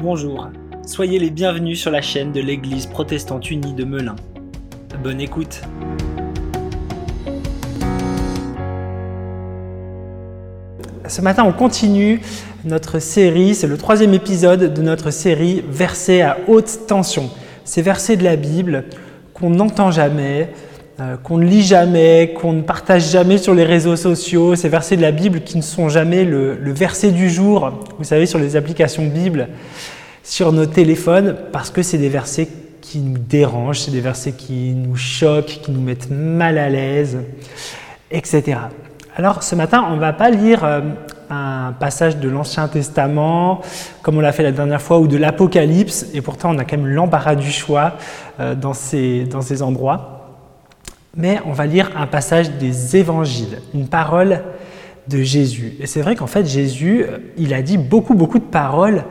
Bonjour, soyez les bienvenus sur la chaîne de l'Église protestante unie de Melun. Bonne écoute. Ce matin, on continue notre série, c'est le troisième épisode de notre série Versets à haute tension. Ces versets de la Bible qu'on n'entend jamais, euh, qu'on ne lit jamais, qu'on ne partage jamais sur les réseaux sociaux, ces versets de la Bible qui ne sont jamais le, verset du jour, vous savez, sur les applications Bible, sur nos téléphones, parce que c'est des versets qui nous dérangent, c'est des versets qui nous choquent, qui nous mettent mal à l'aise, etc. Alors ce matin, on ne va pas lire euh, un passage de l'Ancien Testament, comme on l'a fait la dernière fois, ou de l'Apocalypse, et pourtant on a quand même l'embarras du choix euh, dans, ces, dans ces endroits. Mais on va lire un passage des évangiles, une parole de Jésus. Et c'est vrai qu'en fait, Jésus, euh, il a dit beaucoup, beaucoup de paroles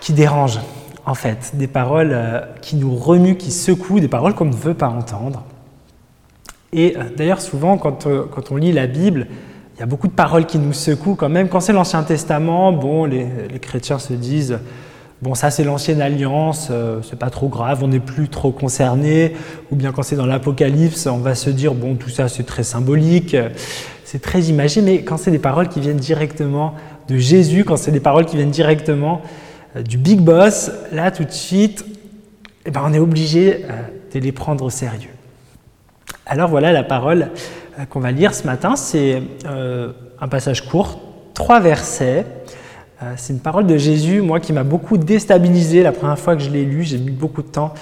qui dérangent, en fait, des paroles qui nous remuent, qui secouent, des paroles qu'on ne veut pas entendre. Et euh, d'ailleurs, souvent, quand, euh, quand, on lit la Bible, il y a beaucoup de paroles qui nous secouent quand même. Quand c'est l'Ancien Testament, bon, les, les, chrétiens se disent, bon, ça c'est l'Ancienne Alliance, euh, c'est pas trop grave, on n'est plus trop concerné. Ou bien quand c'est dans l'Apocalypse, on va se dire, bon, tout ça c'est très symbolique, c'est très imagé. Mais quand c'est des paroles qui viennent directement de Jésus, quand c'est des paroles qui viennent directement du Big Boss, là tout de suite, eh ben, on est obligé de les prendre au sérieux. Alors voilà la parole euh, qu'on va lire ce matin. C'est euh, un passage court, trois versets. Euh, c'est une parole de Jésus, moi, qui m'a beaucoup déstabilisé la première fois que je l'ai lu. J'ai mis beaucoup de temps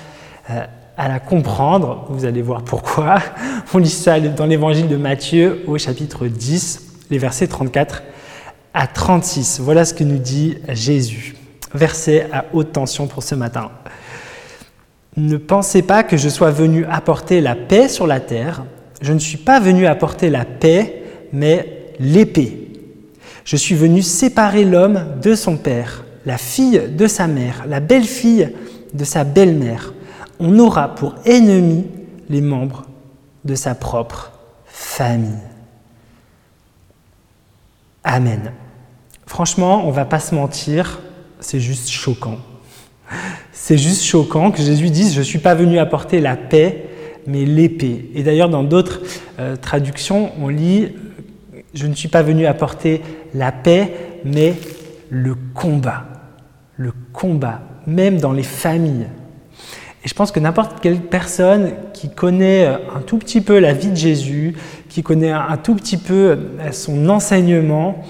à la comprendre. Vous allez voir pourquoi. On lit ça dans l'évangile de Matthieu au chapitre 10, les versets 34 à 36. Voilà ce que nous dit Jésus. Verset à haute tension pour ce matin. Ne pensez pas que je sois venu apporter la paix sur la terre. Je ne suis pas venu apporter la paix, mais l'épée. Je suis venu séparer l'homme de son père, la fille de sa mère, la belle-fille de sa belle-mère. On aura pour ennemis les membres de sa propre famille. Amen. Franchement, on va pas se mentir, c'est juste choquant. C'est juste choquant que Jésus dise Je ne suis pas venu apporter la paix, mais l'épée. Et d'ailleurs, dans d'autres euh, traductions, on lit Je ne suis pas venu apporter la paix, mais le combat. Le combat, même dans les familles. Et je pense que n'importe quelle personne qui connaît un tout petit peu la vie de Jésus, qui connaît un tout petit peu son enseignement,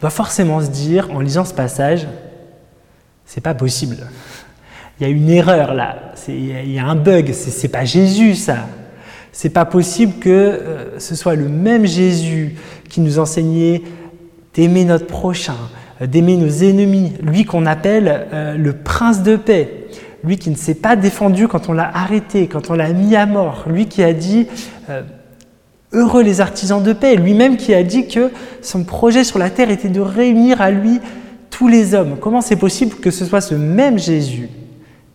doit forcément se dire, en lisant ce passage, c'est pas possible il y a une erreur là, il y a un bug, c'est pas Jésus ça. C'est pas possible que euh, ce soit le même Jésus qui nous enseignait d'aimer notre prochain, euh, d'aimer nos ennemis, lui qu'on appelle euh, le prince de paix, lui qui ne s'est pas défendu quand on l'a arrêté, quand on l'a mis à mort, lui qui a dit heureux les artisans de paix, lui-même qui a dit que son projet sur la terre était de réunir à lui tous les hommes. Comment c'est possible que ce soit ce même Jésus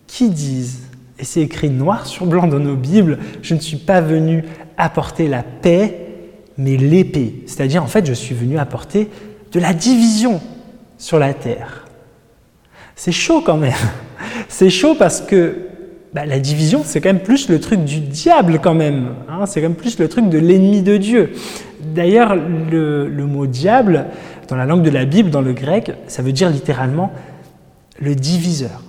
qui disent, et c'est écrit noir sur blanc dans nos Bibles, je ne suis pas venu apporter la paix, mais l'épée. C'est-à-dire, en fait, je suis venu apporter de la division sur la terre. C'est chaud quand même. C'est chaud parce que bah, la division, c'est quand même plus le truc du diable quand même. Hein. c'est quand même plus le truc de l'ennemi de Dieu. D'ailleurs, le, le, mot diable, dans la langue de la Bible, dans le grec, ça veut dire littéralement le diviseur.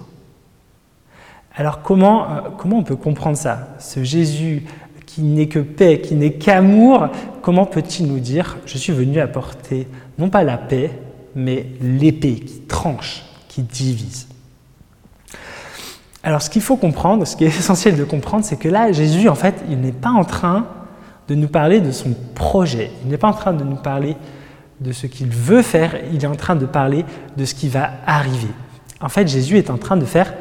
Alors comment, euh, comment on peut comprendre ça? Ce Jésus qui n'est que paix, qui n'est qu'amour, comment peut-il nous dire je suis venu apporter non pas la paix, mais l'épée qui tranche, qui divise Alors ce qu'il faut comprendre, ce qui est essentiel de comprendre, c'est que là, Jésus, en fait, il n'est pas en train de nous parler de son projet, il n'est pas en train de nous parler de ce qu'il veut faire, il est en train de parler de ce qui va arriver. En fait, Jésus est en train de faire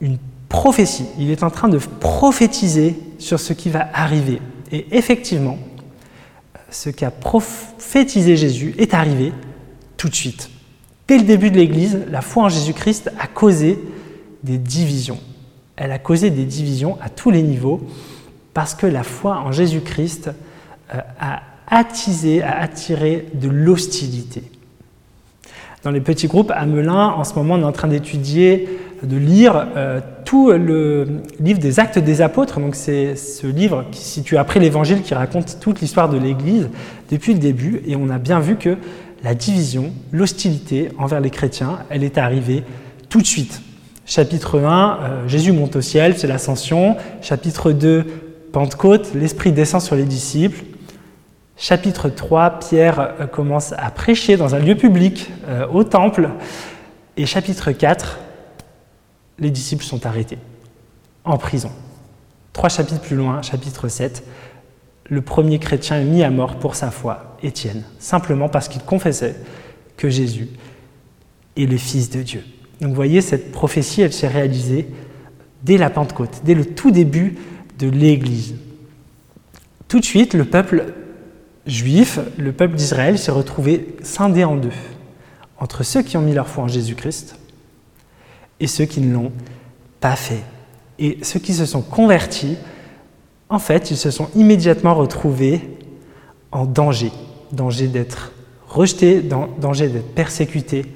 une prophétie. Il est en train de prophétiser sur ce qui va arriver. Et effectivement, ce qu'a prophétisé Jésus est arrivé tout de suite. Dès le début de l'Église, la foi en Jésus-Christ a causé des divisions. Elle a causé des divisions à tous les niveaux parce que la foi en Jésus-Christ euh, a attiser, à attirer de l'hostilité. Dans les petits groupes, à Melun, en ce moment, on est en train d'étudier, de lire euh, tout le livre des Actes des Apôtres. Donc, c'est ce livre qui se situe après l'Évangile, qui raconte toute l'histoire de l'Église depuis le début. Et on a bien vu que la division, l'hostilité envers les chrétiens, elle est arrivée tout de suite. Chapitre 1, euh, Jésus monte au ciel, c'est l'ascension. Chapitre 2, Pentecôte, l'Esprit descend sur les disciples. Chapitre 3, Pierre euh, commence à prêcher dans un lieu public, au temple. Et chapitre 4, les disciples sont arrêtés, en prison. Trois chapitres plus loin, chapitre 7, le premier chrétien est mis à mort pour sa foi, Étienne, simplement parce qu'il confessait que Jésus est le Fils de Dieu. Donc vous voyez, cette prophétie, elle s'est réalisée dès la Pentecôte, dès le tout début de l'Église. Tout de suite, le peuple juif, le peuple d'Israël s'est retrouvé scindé en deux, entre ceux qui ont mis leur foi en Jésus-Christ et ceux qui ne l'ont pas fait. Et ceux qui se sont convertis, en fait, ils se sont immédiatement retrouvés en danger, danger d'être rejetés, danger d'être persécutés,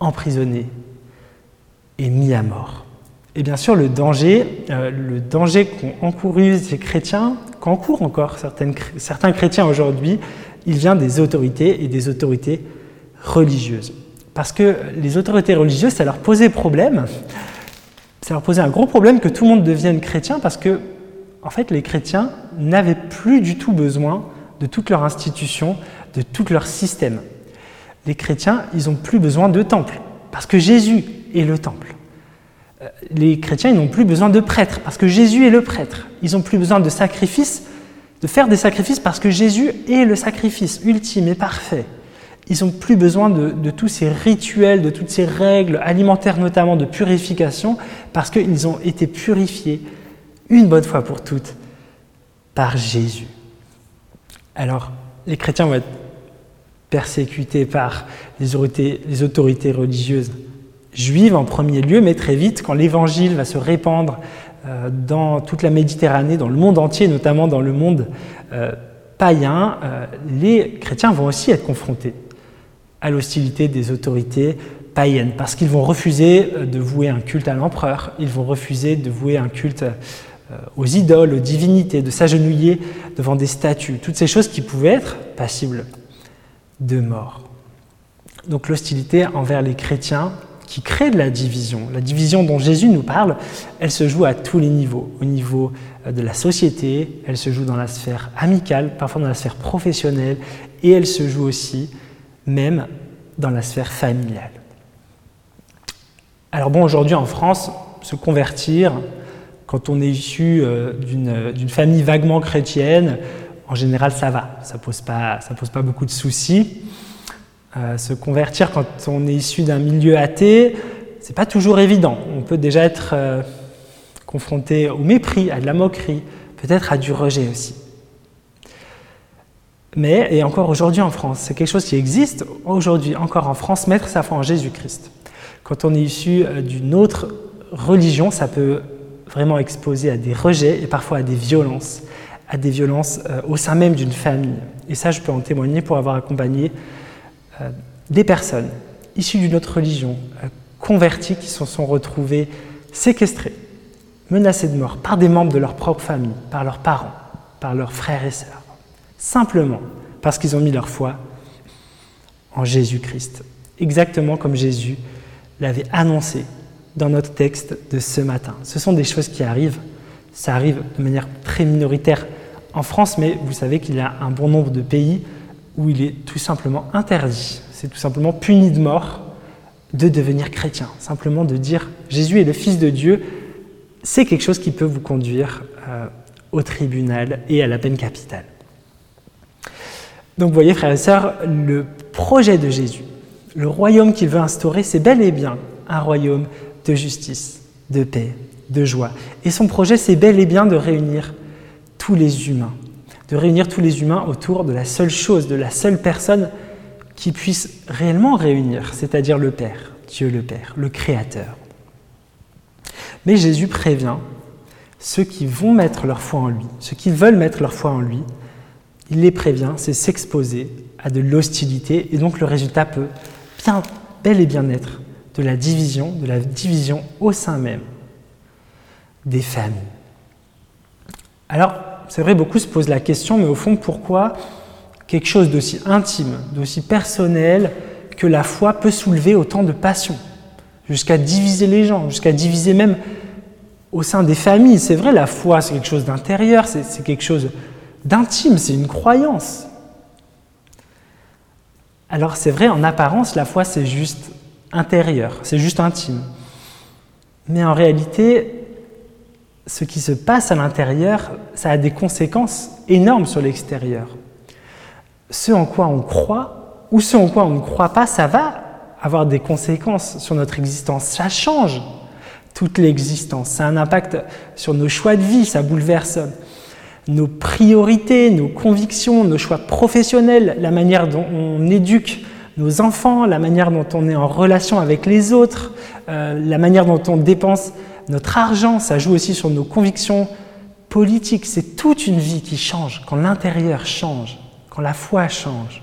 emprisonnés et mis à mort. Et bien sûr, le danger, euh, le danger qu'ont encouru ces chrétiens, qu'encourent encore certains chrétiens aujourd'hui, il vient des autorités et des autorités religieuses. Parce que les autorités religieuses, ça leur posait problème. Ça leur posait un gros problème que tout le monde devienne chrétien parce que, en fait, les chrétiens n'avaient plus du tout besoin de toutes leurs institutions, de tout leur système. Les chrétiens, ils n'ont plus besoin de temple parce que Jésus est le temple. Euh, les chrétiens n'ont plus besoin de prêtres parce que Jésus est le prêtre. Ils n'ont plus besoin de sacrifices, de faire des sacrifices parce que Jésus est le sacrifice ultime et parfait. Ils n'ont plus besoin de, tous ces rituels, de toutes ces règles alimentaires notamment de purification parce qu'ils ont été purifiés une bonne fois pour toutes par Jésus. Alors, les chrétiens vont être persécutés par les autorités, religieuses juive en premier lieu, mais très vite, quand l'évangile va se répandre euh, dans toute la Méditerranée, dans le monde entier, notamment dans le monde euh, païen, euh, les chrétiens vont aussi être confrontés à l'hostilité des autorités païennes, parce qu'ils vont refuser de vouer un culte à l'empereur, ils vont refuser de vouer un culte aux idoles, aux divinités, de s'agenouiller devant des statues, toutes ces choses qui pouvaient être passibles de mort. Donc l'hostilité envers les chrétiens qui crée de la division. La division dont Jésus nous parle, elle se joue à tous les niveaux. Au niveau euh, de la société, elle se joue dans la sphère amicale, parfois dans la sphère professionnelle, et elle se joue aussi même dans la sphère familiale. Alors bon, aujourd'hui en France, se convertir, quand on est issu euh, d'une famille vaguement chrétienne, en général ça va, ça ne pose, pas, beaucoup de soucis. Euh, se convertir quand on est issu d'un milieu athée, c'est pas toujours évident. On peut déjà être euh, confronté au mépris, à de la moquerie, peut-être à du rejet aussi. Mais, et encore aujourd'hui en France, c'est quelque chose qui existe aujourd'hui encore en France, mettre sa foi en Jésus-Christ. Quand on est issu euh, d'une autre religion, ça peut vraiment exposer à des rejets et parfois à des violences, à des violences au sein même d'une famille. Et ça, je peux en témoigner pour avoir accompagné euh, des personnes issues d'une autre religion, euh, converties, qui se sont retrouvées séquestrées, menacées de mort par des membres de leur propre famille, par leurs parents, par leurs frères et sœurs, simplement parce qu'ils ont mis leur foi en Jésus-Christ, exactement comme Jésus l'avait annoncé dans notre texte de ce matin. Ce sont des choses qui arrivent, ça arrive de manière très minoritaire en France, mais vous savez qu'il y a un bon nombre de pays où il est tout simplement interdit, c'est tout simplement puni de mort de devenir chrétien. Simplement de dire Jésus est le Fils de Dieu, c'est quelque chose qui peut vous conduire euh, au tribunal et à la peine capitale. Donc vous voyez, frères et sœurs, le projet de Jésus, le royaume qu'il veut instaurer, c'est bel et bien un royaume de justice, de paix, de joie. Et son projet, c'est bel et bien de réunir tous les humains de réunir tous les humains autour de la seule chose, de la seule personne qui puisse réellement réunir, c'est-à-dire le Père, Dieu le Père, le Créateur. Mais Jésus prévient ceux qui vont mettre leur foi en lui, ceux qui veulent mettre leur foi en lui, il les prévient, c'est s'exposer à de l'hostilité, et donc le résultat peut bien, bel et bien être de la division, de la division au sein même des familles. Alors, c'est vrai, beaucoup se posent la question, mais au fond, pourquoi quelque chose d'aussi intime, d'aussi personnel que la foi peut soulever autant de passions, jusqu'à diviser les gens, jusqu'à diviser même au sein des familles? C'est vrai, la foi, c'est quelque chose d'intérieur, c'est quelque chose d'intime, c'est une croyance. Alors c'est vrai, en apparence, la foi, c'est juste intérieur, c'est juste intime. Mais en réalité, ce qui se passe à l'intérieur, ça a des conséquences énormes sur l'extérieur. Ce en quoi on croit ou ce en quoi on ne croit pas, ça va avoir des conséquences sur notre existence. Ça change toute l'existence. Ça a un impact sur nos choix de vie, ça bouleverse nos priorités, nos convictions, nos choix professionnels, la manière dont on éduque nos enfants, la manière dont on est en relation avec les autres, euh, la manière dont on dépense notre argent, ça joue aussi sur nos convictions politiques. C'est toute une vie qui change quand l'intérieur change, quand la foi change.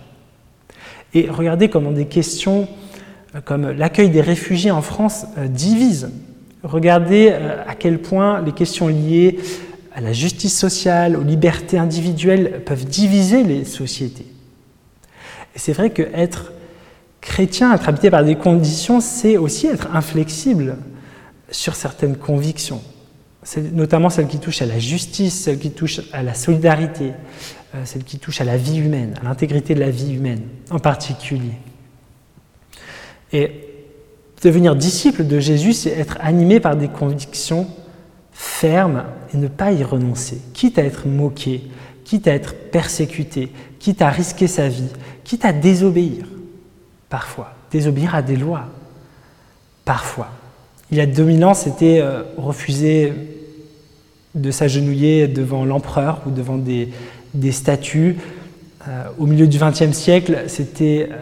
Et regardez comment des questions euh, comme l'accueil des réfugiés en France euh, divisent. Regardez à quel point les questions liées à la justice sociale, aux libertés individuelles peuvent diviser les sociétés. Et c'est vrai que être chrétien, être habité par des conditions, c'est aussi être inflexible sur certaines convictions, notamment celles qui touchent à la justice, celles qui touchent à la solidarité, euh, celles qui touchent à la vie humaine, à l'intégrité de la vie humaine en particulier. Et devenir disciple de Jésus, c'est être animé par des convictions ferme et ne pas y renoncer, quitte à être moqué, quitte à être persécuté, quitte à risquer sa vie, quitte à désobéir, parfois, désobéir à des lois, parfois. Il y a 2000 ans, c'était euh, refuser de s'agenouiller devant l'empereur ou devant des, statues. Euh, au milieu du XXe siècle, c'était euh,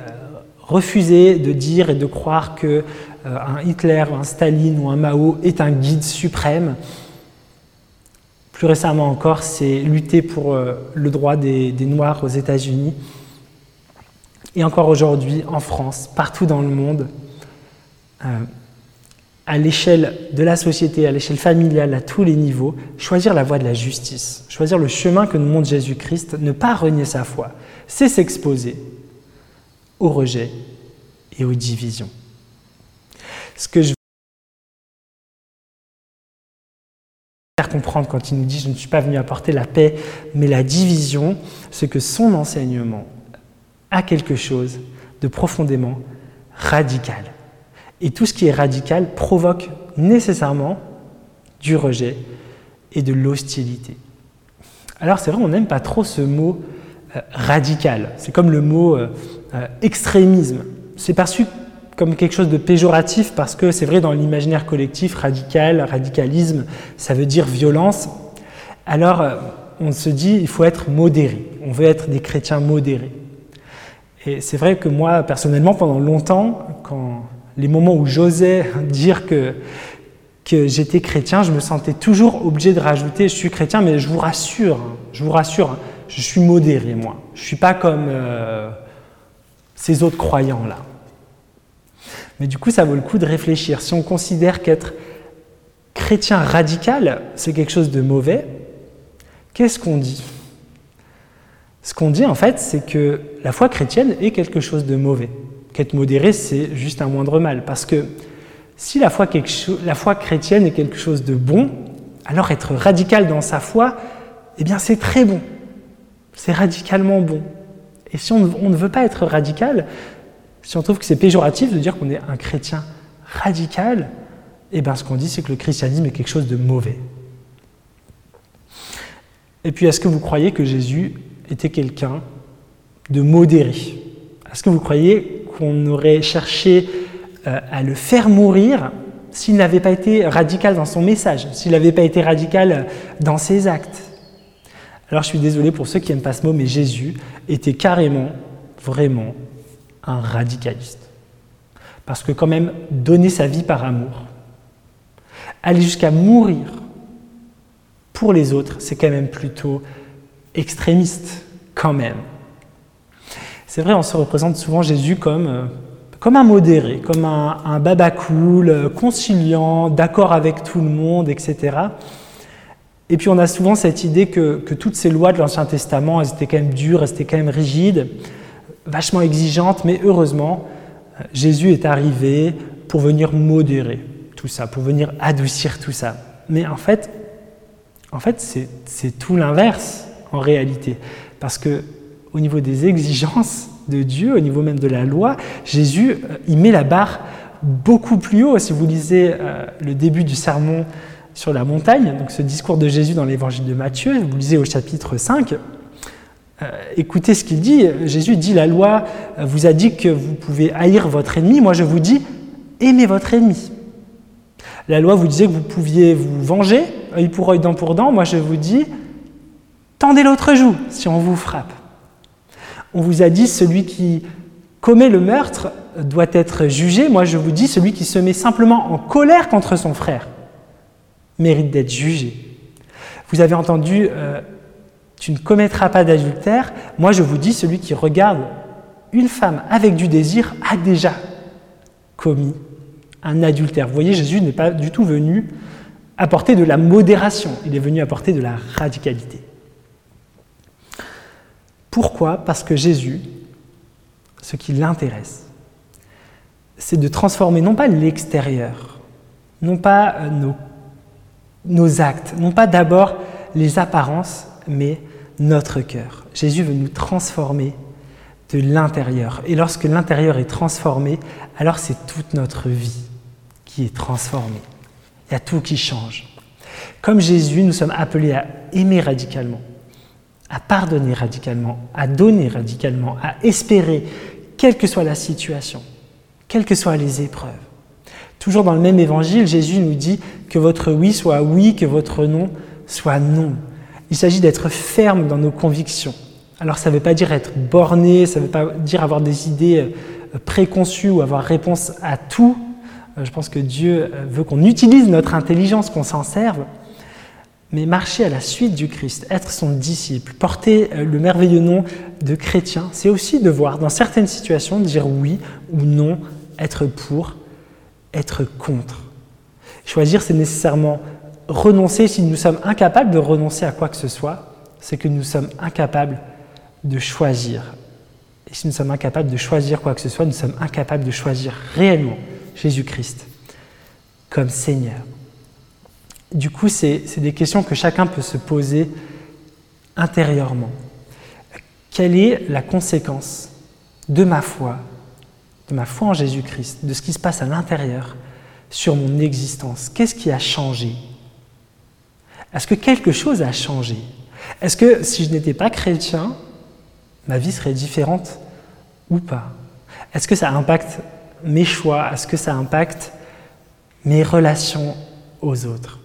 refuser de dire et de croire que un Hitler, un Staline ou un Mao est un guide suprême plus récemment encore, c'est lutter pour euh, le droit des, Noirs aux États-Unis. Et encore aujourd'hui, en France, partout dans le monde, euh, à l'échelle de la société, à l'échelle familiale, à tous les niveaux, choisir la voie de la justice, choisir le chemin que nous montre Jésus-Christ, ne pas renier sa foi, c'est s'exposer au rejet et aux divisions. Ce que je comprendre quand il nous dit je ne suis pas venu apporter la paix, mais la division, c'est que son enseignement a quelque chose de profondément radical. Et tout ce qui est radical provoque nécessairement du rejet et de l'hostilité. Alors c'est vrai, on n'aime pas trop ce mot euh, radical. C'est comme le mot euh, euh, extrémisme. C'est perçu comme quelque chose de péjoratif parce que c'est vrai dans l'imaginaire collectif, radical, radicalisme, ça veut dire violence. Alors euh, on se dit il faut être modéré, on veut être des chrétiens modérés. Et c'est vrai que moi personnellement pendant longtemps, quand les moments où j'osais dire que que j'étais chrétien, je me sentais toujours obligé de rajouter je suis chrétien, mais je vous rassure, hein, je vous rassure, hein, je suis modéré moi. Je suis pas comme euh, ces autres croyants là. Mais du coup, ça vaut le coup de réfléchir. Si on considère qu'être chrétien radical, c'est quelque chose de mauvais, qu'est-ce qu'on dit? Ce qu'on dit, en fait, c'est que la foi chrétienne est quelque chose de mauvais. Qu'être modéré, c'est juste un moindre mal. Parce que si la foi, chrétienne est quelque chose de bon, alors être radical dans sa foi, eh bien c'est très bon. C'est radicalement bon. Et si on ne veut pas être radical, si on trouve que c'est péjoratif de dire qu'on est un chrétien radical, eh bien ce qu'on dit, c'est que le christianisme est quelque chose de mauvais. Et puis, est-ce que vous croyez que Jésus était quelqu'un de modéré? Est-ce que vous croyez qu'on aurait cherché euh, à le faire mourir s'il n'avait pas été radical dans son message, s'il n'avait pas été radical dans ses actes? Alors je suis désolé pour ceux qui n'aiment pas ce mot, mais Jésus était carrément, vraiment un radicaliste. Parce que quand même, donner sa vie par amour, aller jusqu'à mourir pour les autres, c'est quand même plutôt extrémiste. quand même. C'est vrai, on se représente souvent Jésus comme, euh, comme un modéré, comme un, un baba cool, euh, conciliant, d'accord avec tout le monde, etc. Et puis on a souvent cette idée que, que toutes ces lois de l'Ancien Testament, elles étaient quand même dures, elles étaient quand même rigides, vachement exigeantes, mais heureusement, Jésus est arrivé pour venir modérer tout ça, pour venir adoucir tout ça. Mais en fait, en fait c'est tout l'inverse en réalité. Parce que au niveau des exigences de Dieu, au niveau même de la loi, Jésus, euh, il met la barre beaucoup plus haut. Si vous lisez euh, le début du sermon sur la montagne, donc ce discours de Jésus dans l'évangile de Matthieu, vous lisez au chapitre 5, euh, écoutez ce qu'il dit. Jésus dit, la loi vous a dit que vous pouvez haïr votre ennemi, moi je vous dis, aimez votre ennemi. La loi vous disait que vous pouviez vous venger, œil pour œil, dent pour dent, moi je vous dis, tendez l'autre joue si on vous frappe. On vous a dit, celui qui commet le meurtre doit être jugé, moi je vous dis, celui qui se met simplement en colère contre son frère mérite d'être jugé. Vous avez entendu, euh, tu ne commettras pas d'adultère. Moi, je vous dis, celui qui regarde une femme avec du désir a déjà commis un adultère. Vous voyez, Jésus n'est pas du tout venu apporter de la modération, il est venu apporter de la radicalité. Pourquoi? Parce que Jésus, ce qui l'intéresse, c'est de transformer non pas l'extérieur, non pas euh, nos, nos actes, non pas d'abord les apparences, mais notre cœur. Jésus veut nous transformer de l'intérieur. Et lorsque l'intérieur est transformé, alors c'est toute notre vie qui est transformée. Il y a tout qui change. Comme Jésus, nous sommes appelés à aimer radicalement, à pardonner radicalement, à donner radicalement, à espérer, quelle que soit la situation, quelles que soient les épreuves. Toujours dans le même évangile, Jésus nous dit que votre oui soit oui, que votre non soit non. Il s'agit d'être ferme dans nos convictions. Alors ça ne veut pas dire être borné, ça ne veut pas dire avoir des idées euh, préconçues ou avoir réponse à tout. Euh, je pense que Dieu euh, veut qu'on utilise notre intelligence, qu'on s'en serve. Mais marcher à la suite du Christ, être son disciple, porter le merveilleux nom de chrétien, c'est aussi devoir, dans certaines situations, dire oui ou non, être pour, être contre. Choisir, c'est nécessairement renoncer, si nous sommes incapables de renoncer à quoi que ce soit, c'est que nous sommes incapables de choisir. Et si nous sommes incapables de choisir quoi que ce soit, nous sommes incapables de choisir réellement Jésus-Christ comme Seigneur. Du coup, c'est des questions que chacun peut se poser intérieurement. Quelle est la conséquence de ma foi, de ma foi en Jésus-Christ, de ce qui se passe à l'intérieur sur mon existence? Qu'est-ce qui a changé? Est-ce que quelque chose a changé? Est-ce que si je n'étais pas chrétien, ma vie serait différente ou pas? Est-ce que ça impacte mes choix? Est-ce que ça impacte mes relations aux autres?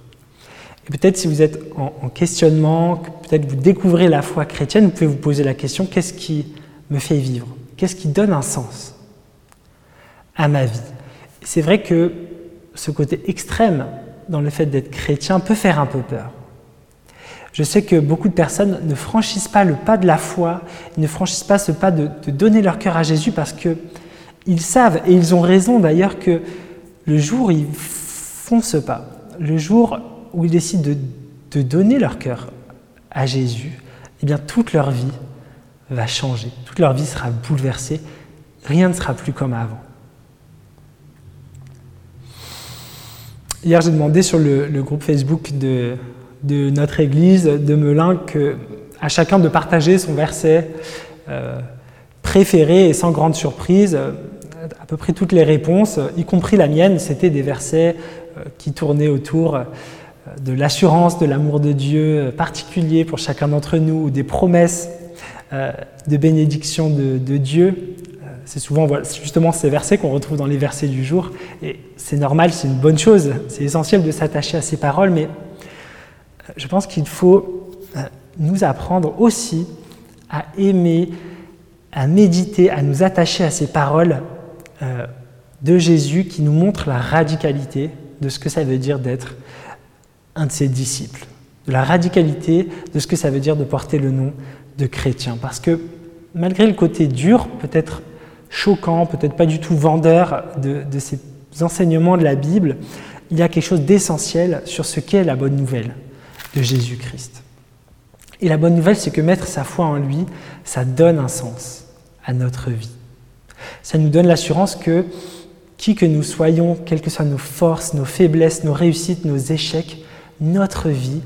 Et peut-être si vous êtes en, questionnement, peut-être vous découvrez la foi chrétienne, vous pouvez vous poser la question, qu'est-ce qui me fait vivre? Qu'est-ce qui donne un sens à ma vie? C'est vrai que ce côté extrême dans le fait d'être chrétien peut faire un peu peur. Je sais que beaucoup de personnes ne franchissent pas le pas de la foi, ne franchissent pas ce pas de, donner leur cœur à Jésus parce qu'ils savent, et ils ont raison d'ailleurs, que le jour où ils font ce pas, le jour où ils décident de, de donner leur cœur à Jésus, eh bien toute leur vie va changer, toute leur vie sera bouleversée, rien ne sera plus comme avant. Hier, j'ai demandé sur le, groupe Facebook de, notre église de Melun à chacun de partager son verset euh, préféré et sans grande surprise. À peu près toutes les réponses, y compris la mienne, c'était des versets euh, qui tournaient autour euh, de l'assurance de l'amour de Dieu particulier pour chacun d'entre nous, ou des promesses de bénédiction de Dieu c'est souvent justement ces versets qu'on retrouve dans les versets du jour. Et c'est normal, c'est une bonne chose, c'est essentiel de s'attacher à ces paroles, mais euh, je pense qu'il faut euh, nous apprendre aussi à aimer, à méditer, à nous attacher à ces paroles euh, de Jésus qui nous montrent la radicalité de ce que ça veut dire d'être un de ses disciples, la radicalité de ce que ça veut dire de porter le nom de chrétien. Parce que malgré le côté dur, peut-être choquant, peut-être pas du tout vendeur de, de ces enseignements de la Bible, il y a quelque chose d'essentiel sur ce qu'est la bonne nouvelle de Jésus-Christ. Et la bonne nouvelle, c'est que mettre sa foi en lui, ça donne un sens à notre vie. Ça nous donne l'assurance que qui que nous soyons, quelles que soient nos forces, nos faiblesses, nos réussites, nos échecs, notre vie,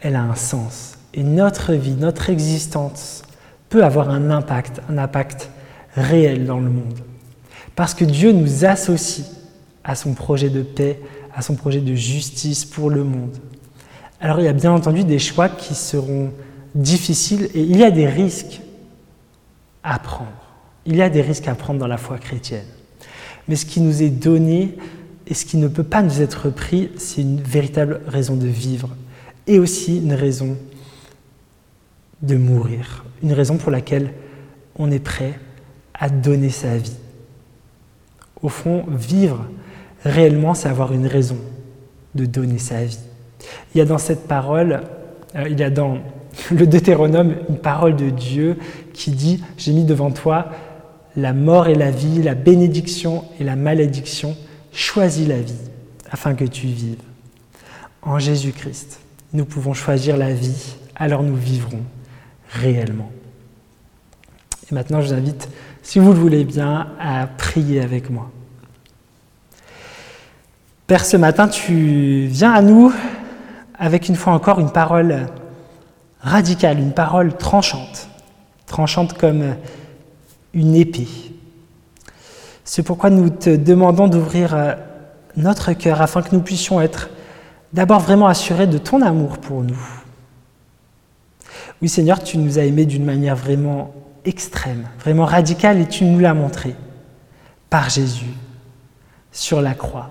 elle a un sens. Et notre vie, notre existence peut avoir un impact, un impact réel dans le monde. Parce que Dieu nous associe à son projet de paix, à son projet de justice pour le monde. Alors il y a bien entendu des choix qui seront difficiles et il y a des risques à prendre. Il y a des risques à prendre dans la foi chrétienne. Mais ce qui nous est donné et ce qui ne peut pas nous être pris, c'est une véritable raison de vivre et aussi une raison de mourir, une raison pour laquelle on est prêt à donner sa vie. Au fond, vivre réellement, c'est avoir une raison de donner sa vie. Il y a dans cette parole, euh, il y a dans le Deutéronome une parole de Dieu qui dit, j'ai mis devant toi la mort et la vie, la bénédiction et la malédiction, choisis la vie afin que tu vives. En Jésus-Christ, nous pouvons choisir la vie, alors nous vivrons réellement. Et maintenant, je vous invite, si vous le voulez bien, à prier avec moi. Père, ce matin, tu viens à nous avec une fois encore une parole radicale, une parole tranchante, tranchante comme une épée. C'est pourquoi nous te demandons d'ouvrir euh, notre cœur afin que nous puissions être d'abord vraiment assurés de ton amour pour nous. Oui Seigneur, tu nous as aimés d'une manière vraiment extrême, vraiment radicale et tu nous l'as montré par Jésus sur la croix.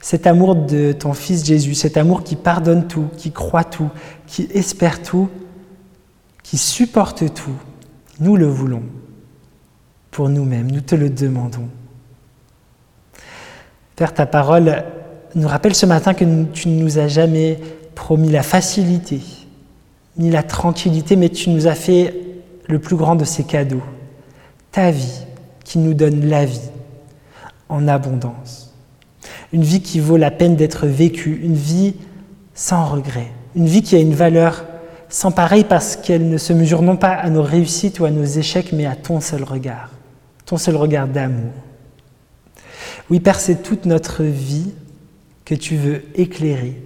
Cet amour de ton Fils Jésus, cet amour qui pardonne tout, qui croit tout, qui espère tout, qui supporte tout, nous le voulons pour nous-mêmes. Nous te le demandons. Père, ta parole nous rappelle ce matin que tu ne nous as jamais promis la facilité, ni la tranquillité, mais tu nous as fait le plus grand de ces cadeaux, ta vie qui nous donne la vie en abondance. Une vie qui vaut la peine d'être vécue, une vie sans regret, une vie qui a une valeur sans pareil parce qu'elle ne se mesure non pas à nos réussites ou à nos échecs, mais à ton seul regard ton seul regard d'amour. Oui, Père, c'est toute notre vie que tu veux éclairer.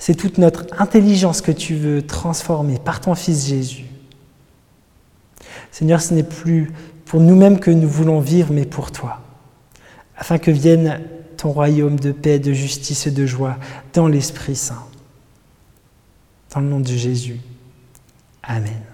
C'est toute notre intelligence que tu veux transformer par ton Fils Jésus. Seigneur, ce n'est plus pour nous-mêmes que nous voulons vivre, mais pour toi, afin que vienne ton royaume de paix, de justice et de joie dans l'Esprit Saint. Dans le nom de Jésus. Amen.